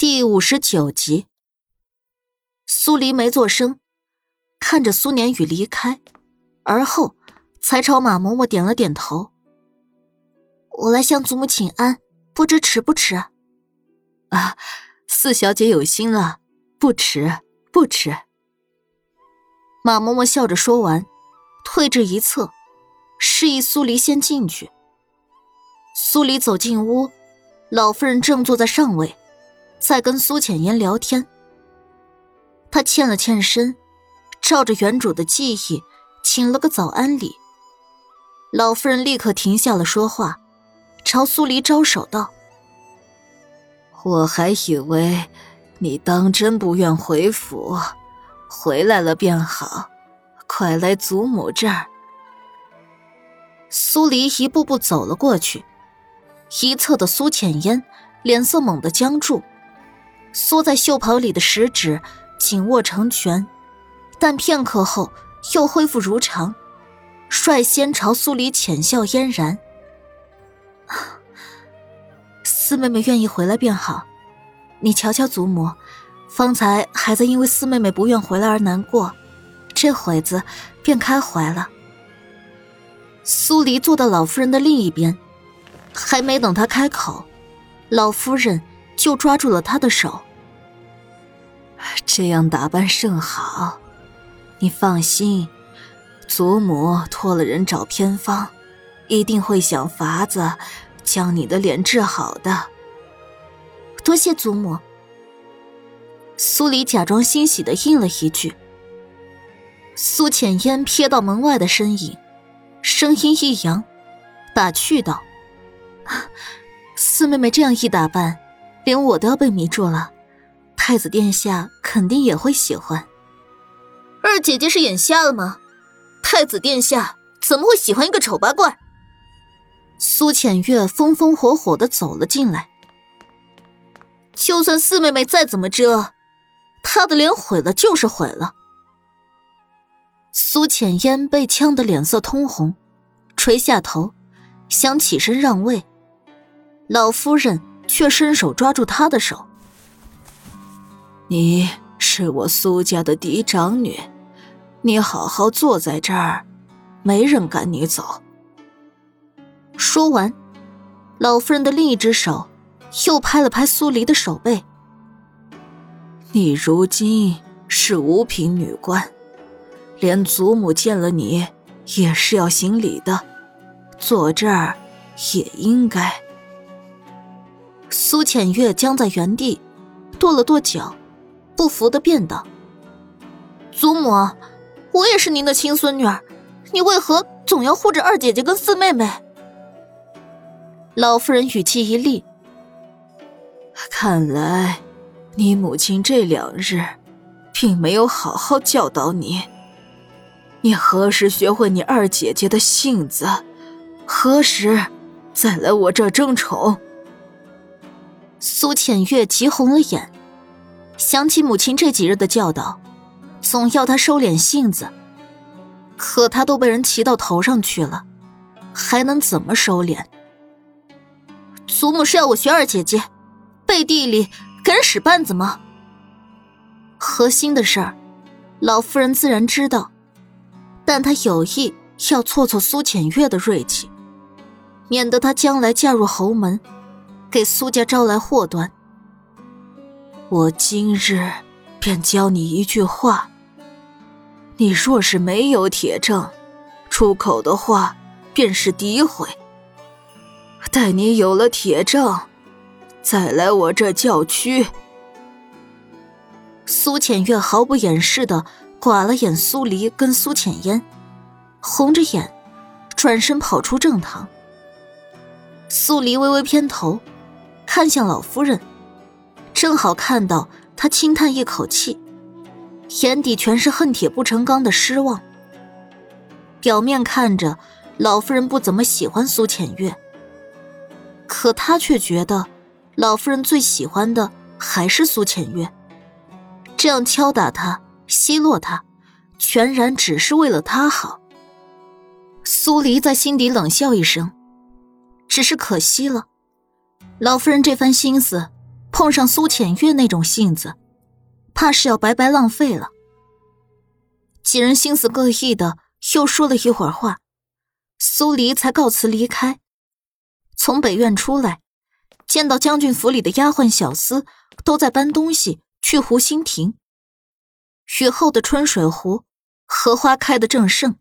第五十九集，苏黎没做声，看着苏年宇离开，而后才朝马嬷嬷点了点头。我来向祖母请安，不知迟不迟？啊，四小姐有心了，不迟不迟。马嬷嬷笑着说完，退至一侧，示意苏黎先进去。苏黎走进屋，老夫人正坐在上位。在跟苏浅烟聊天，他欠了欠身，照着原主的记忆，请了个早安礼。老夫人立刻停下了说话，朝苏黎招手道：“我还以为你当真不愿回府，回来了便好，快来祖母这儿。”苏黎一步步走了过去，一侧的苏浅烟脸色猛地僵住。缩在袖袍里的食指紧握成拳，但片刻后又恢复如常，率先朝苏黎浅笑嫣然。四妹妹愿意回来便好，你瞧瞧祖母，方才还在因为四妹妹不愿回来而难过，这会子便开怀了。苏黎坐到老夫人的另一边，还没等她开口，老夫人。就抓住了他的手。这样打扮甚好，你放心，祖母托了人找偏方，一定会想法子将你的脸治好的。多谢祖母。苏黎假装欣喜的应了一句。苏浅烟瞥到门外的身影，声音一扬，打趣道：“四妹妹这样一打扮。”连我都要被迷住了，太子殿下肯定也会喜欢。二姐姐是眼瞎了吗？太子殿下怎么会喜欢一个丑八怪？苏浅月风风火火的走了进来。就算四妹妹再怎么遮，她的脸毁了就是毁了。苏浅烟被呛得脸色通红，垂下头，想起身让位。老夫人。却伸手抓住他的手。你是我苏家的嫡长女，你好好坐在这儿，没人赶你走。说完，老夫人的另一只手又拍了拍苏黎的手背。你如今是五品女官，连祖母见了你也是要行礼的，坐这儿也应该。苏浅月僵在原地，跺了跺脚，不服的辩道：“祖母，我也是您的亲孙女儿，你为何总要护着二姐姐跟四妹妹？”老夫人语气一厉：“看来你母亲这两日并没有好好教导你，你何时学会你二姐姐的性子？何时再来我这争宠？”苏浅月急红了眼，想起母亲这几日的教导，总要她收敛性子。可她都被人骑到头上去了，还能怎么收敛？祖母是要我学二姐姐，背地里给人使绊子吗？核心的事儿，老夫人自然知道，但她有意要挫挫苏浅月的锐气，免得她将来嫁入侯门。给苏家招来祸端。我今日便教你一句话：你若是没有铁证，出口的话便是诋毁；待你有了铁证，再来我这叫屈。苏浅月毫不掩饰的剐了眼苏黎跟苏浅烟，红着眼，转身跑出正堂。苏黎微微偏头。看向老夫人，正好看到她轻叹一口气，眼底全是恨铁不成钢的失望。表面看着老夫人不怎么喜欢苏浅月，可她却觉得老夫人最喜欢的还是苏浅月。这样敲打她、奚落她，全然只是为了她好。苏黎在心底冷笑一声，只是可惜了。老夫人这番心思，碰上苏浅月那种性子，怕是要白白浪费了。几人心思各异的又说了一会儿话，苏黎才告辞离开。从北院出来，见到将军府里的丫鬟小厮都在搬东西去湖心亭。雨后的春水湖，荷花开得正盛，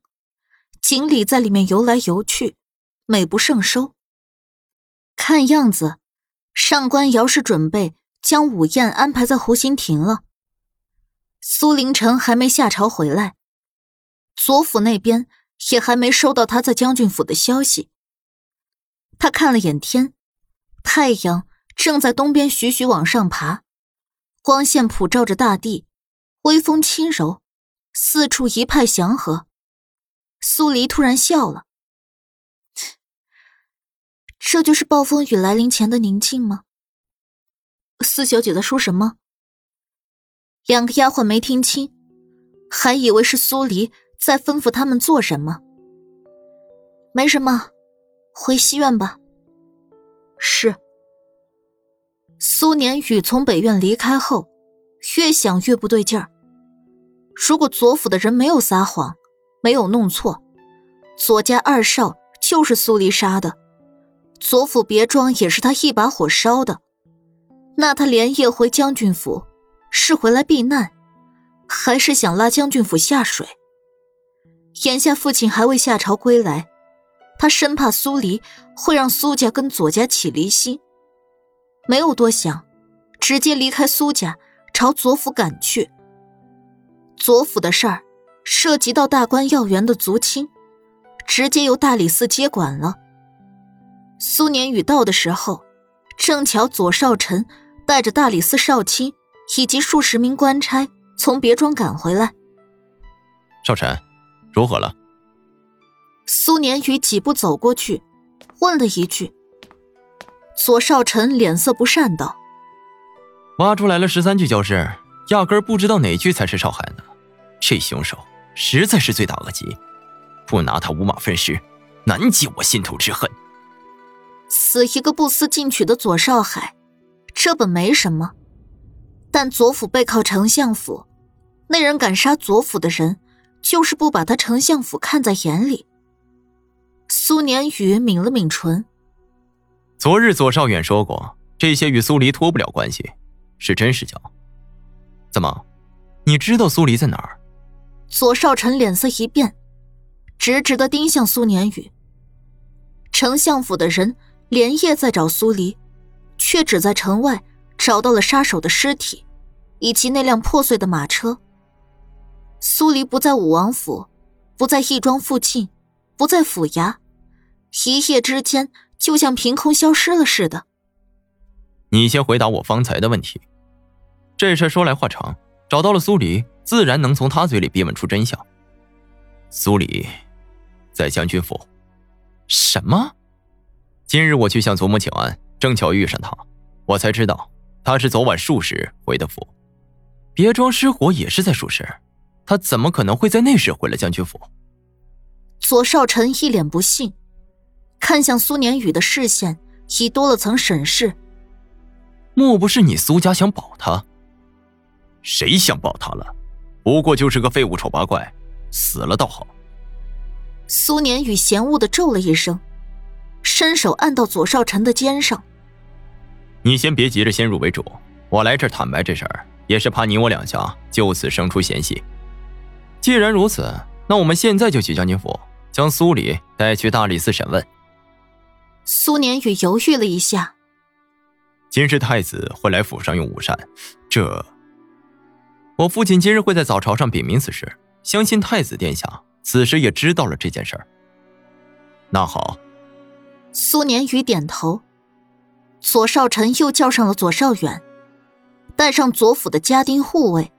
锦鲤在里面游来游去，美不胜收。看样子，上官瑶是准备将午宴安排在湖心亭了。苏林城还没下朝回来，左府那边也还没收到他在将军府的消息。他看了眼天，太阳正在东边徐徐往上爬，光线普照着大地。微风轻柔，四处一派祥和。苏黎突然笑了：“这就是暴风雨来临前的宁静吗？”四小姐在说什么？两个丫鬟没听清，还以为是苏黎在吩咐他们做什么。没什么，回西院吧。是。苏年雨从北院离开后。越想越不对劲儿。如果左府的人没有撒谎，没有弄错，左家二少就是苏黎杀的，左府别庄也是他一把火烧的，那他连夜回将军府，是回来避难，还是想拉将军府下水？眼下父亲还未下朝归来，他生怕苏黎会让苏家跟左家起离心，没有多想，直接离开苏家。朝左府赶去。左府的事儿涉及到大官要员的族亲，直接由大理寺接管了。苏年宇到的时候，正巧左少臣带着大理寺少卿以及数十名官差从别庄赶回来。少臣，如何了？苏年宇几步走过去，问了一句。左少臣脸色不善道。挖出来了十三具焦尸，压根不知道哪具才是少海呢。这凶手实在是罪大恶极，不拿他五马分尸，难解我心头之恨。死一个不思进取的左少海，这本没什么，但左府背靠丞相府，那人敢杀左府的人，就是不把他丞相府看在眼里。苏年宇抿了抿唇，昨日左少远说过，这些与苏黎脱不了关系。是真是假？怎么，你知道苏黎在哪儿？左少臣脸色一变，直直的盯向苏年宇。丞相府的人连夜在找苏黎，却只在城外找到了杀手的尸体，以及那辆破碎的马车。苏黎不在武王府，不在义庄附近，不在府衙，一夜之间就像凭空消失了似的。你先回答我方才的问题。这事说来话长，找到了苏黎，自然能从他嘴里逼问出真相。苏黎，在将军府。什么？今日我去向祖母请安，正巧遇上他，我才知道他是昨晚数时回的府。别庄失火也是在数时，他怎么可能会在那时回了将军府？左少臣一脸不信，看向苏年宇的视线已多了层审视。莫不是你苏家想保他？谁想保他了？不过就是个废物丑八怪，死了倒好。苏年宇嫌恶的咒了一声，伸手按到左少臣的肩上。你先别急着先入为主，我来这儿坦白这事儿，也是怕你我两家就此生出嫌隙。既然如此，那我们现在就去将军府，将苏礼带去大理寺审问。苏年宇犹豫了一下。今日太子会来府上用午膳，这。我父亲今日会在早朝上禀明此事，相信太子殿下此时也知道了这件事儿。那好，苏年宇点头。左少臣又叫上了左少远，带上左府的家丁护卫，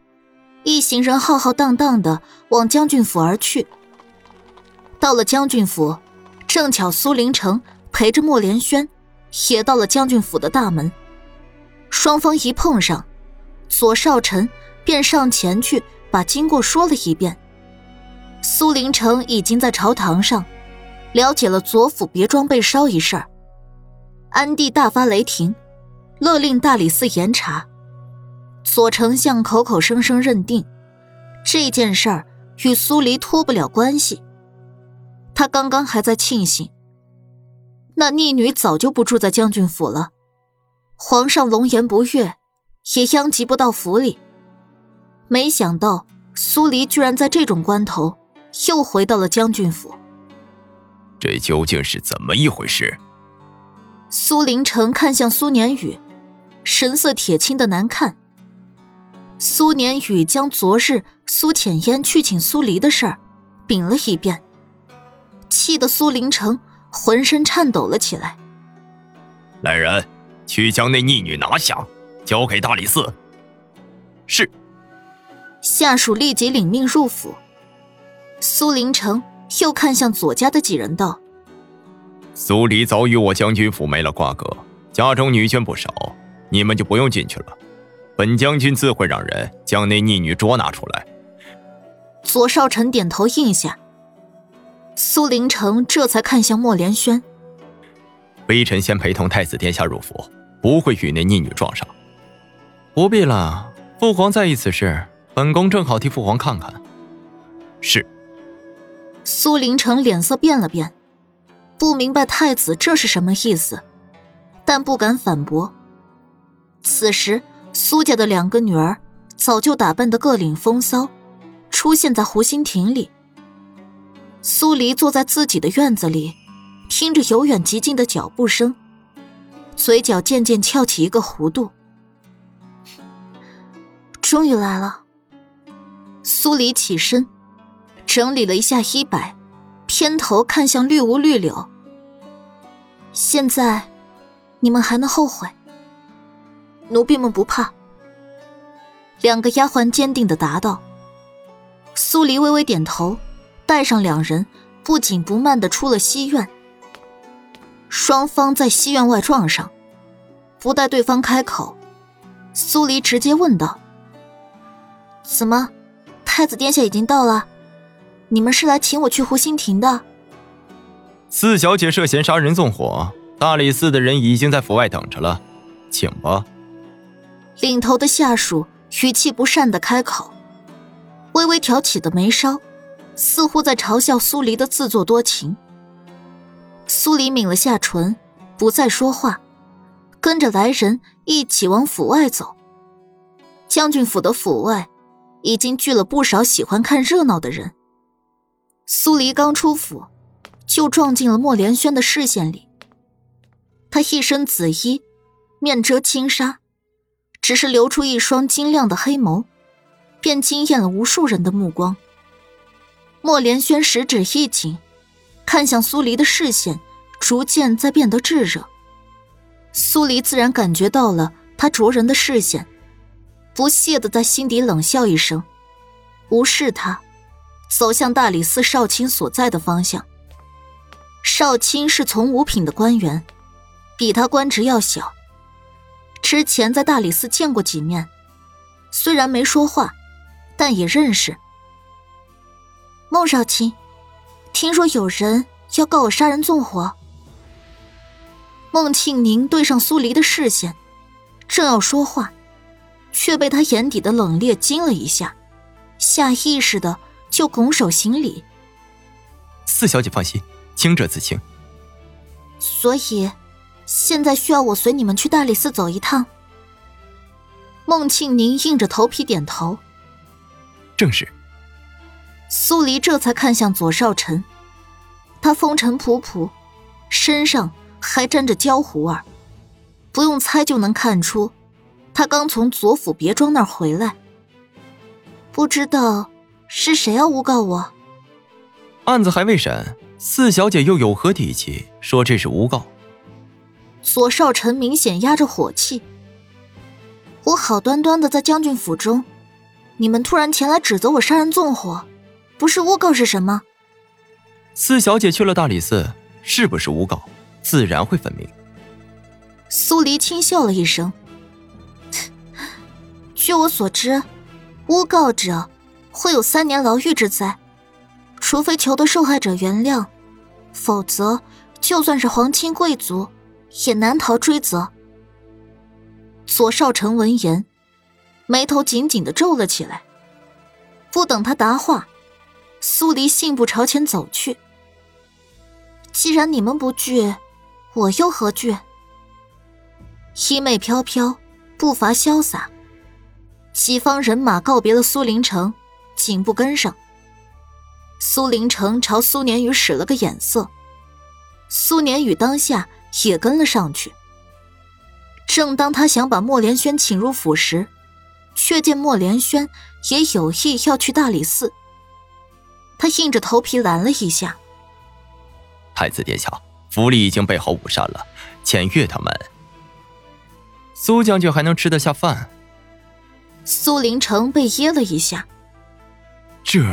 一行人浩浩荡荡的往将军府而去。到了将军府，正巧苏林城陪着莫连轩也到了将军府的大门，双方一碰上，左少臣。便上前去把经过说了一遍。苏林城已经在朝堂上了解了左府别庄被烧一事，安帝大发雷霆，勒令大理寺严查。左丞相口口声声认定这件事儿与苏黎脱不了关系。他刚刚还在庆幸，那逆女早就不住在将军府了，皇上龙颜不悦，也殃及不到府里。没想到苏黎居然在这种关头又回到了将军府。这究竟是怎么一回事？苏林城看向苏年宇，神色铁青的难看。苏年宇将昨日苏浅烟去请苏黎的事儿禀了一遍，气得苏林城浑身颤抖了起来。来人，去将那逆女拿下，交给大理寺。是。下属立即领命入府。苏林城又看向左家的几人道：“苏黎早与我将军府没了瓜葛，家中女眷不少，你们就不用进去了。本将军自会让人将那逆女捉拿出来。”左少臣点头应下。苏林城这才看向莫连轩：“微臣先陪同太子殿下入府，不会与那逆女撞上。”不必了，父皇在意此事。本宫正好替父皇看看。是。苏林城脸色变了变，不明白太子这是什么意思，但不敢反驳。此时，苏家的两个女儿早就打扮得各领风骚，出现在湖心亭里。苏黎坐在自己的院子里，听着由远及近的脚步声，嘴角渐渐翘起一个弧度。终于来了。苏黎起身，整理了一下衣摆，偏头看向绿芜绿柳。现在，你们还能后悔？奴婢们不怕。两个丫鬟坚定的答道。苏黎微微点头，带上两人，不紧不慢的出了西院。双方在西院外撞上，不待对方开口，苏黎直接问道：“怎么？”太子殿下已经到了，你们是来请我去湖心亭的。四小姐涉嫌杀人纵火，大理寺的人已经在府外等着了，请吧。领头的下属语气不善的开口，微微挑起的眉梢，似乎在嘲笑苏黎的自作多情。苏黎抿了下唇，不再说话，跟着来人一起往府外走。将军府的府外。已经聚了不少喜欢看热闹的人。苏黎刚出府，就撞进了莫连轩的视线里。他一身紫衣，面遮轻纱，只是流出一双晶亮的黑眸，便惊艳了无数人的目光。莫连轩十指一紧，看向苏黎的视线逐渐在变得炙热。苏黎自然感觉到了他灼人的视线。不屑的在心底冷笑一声，无视他，走向大理寺少卿所在的方向。少卿是从五品的官员，比他官职要小。之前在大理寺见过几面，虽然没说话，但也认识。孟少卿，听说有人要告我杀人纵火。孟庆宁对上苏黎的视线，正要说话。却被他眼底的冷冽惊了一下，下意识的就拱手行礼。四小姐放心，清者自清。所以，现在需要我随你们去大理寺走一趟。孟庆宁硬着头皮点头。正是。苏黎这才看向左少臣，他风尘仆仆，身上还沾着焦糊味儿，不用猜就能看出。他刚从左府别庄那儿回来，不知道是谁要诬告我。案子还未审，四小姐又有何底气说这是诬告？左少臣明显压着火气。我好端端的在将军府中，你们突然前来指责我杀人纵火，不是诬告是什么？四小姐去了大理寺，是不是诬告，自然会分明。苏黎轻笑了一声。据我所知，诬告者会有三年牢狱之灾，除非求得受害者原谅，否则就算是皇亲贵族也难逃追责。左少成闻言，眉头紧紧的皱了起来。不等他答话，苏黎信步朝前走去。既然你们不惧，我又何惧？衣袂飘飘，步伐潇洒。几方人马告别了苏林城，紧步跟上。苏林城朝苏年宇使了个眼色，苏年宇当下也跟了上去。正当他想把莫连轩请入府时，却见莫连轩也有意要去大理寺。他硬着头皮拦了一下：“太子殿下，府里已经备好午膳了，浅月他们……苏将军还能吃得下饭？”苏林城被噎了一下。这……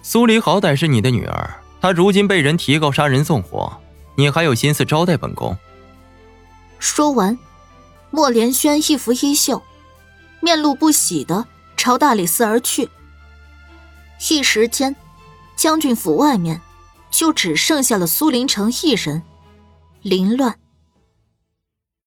苏黎好歹是你的女儿，她如今被人提告杀人纵火，你还有心思招待本宫？说完，莫连轩一拂衣袖，面露不喜的朝大理寺而去。一时间，将军府外面就只剩下了苏林城一人，凌乱。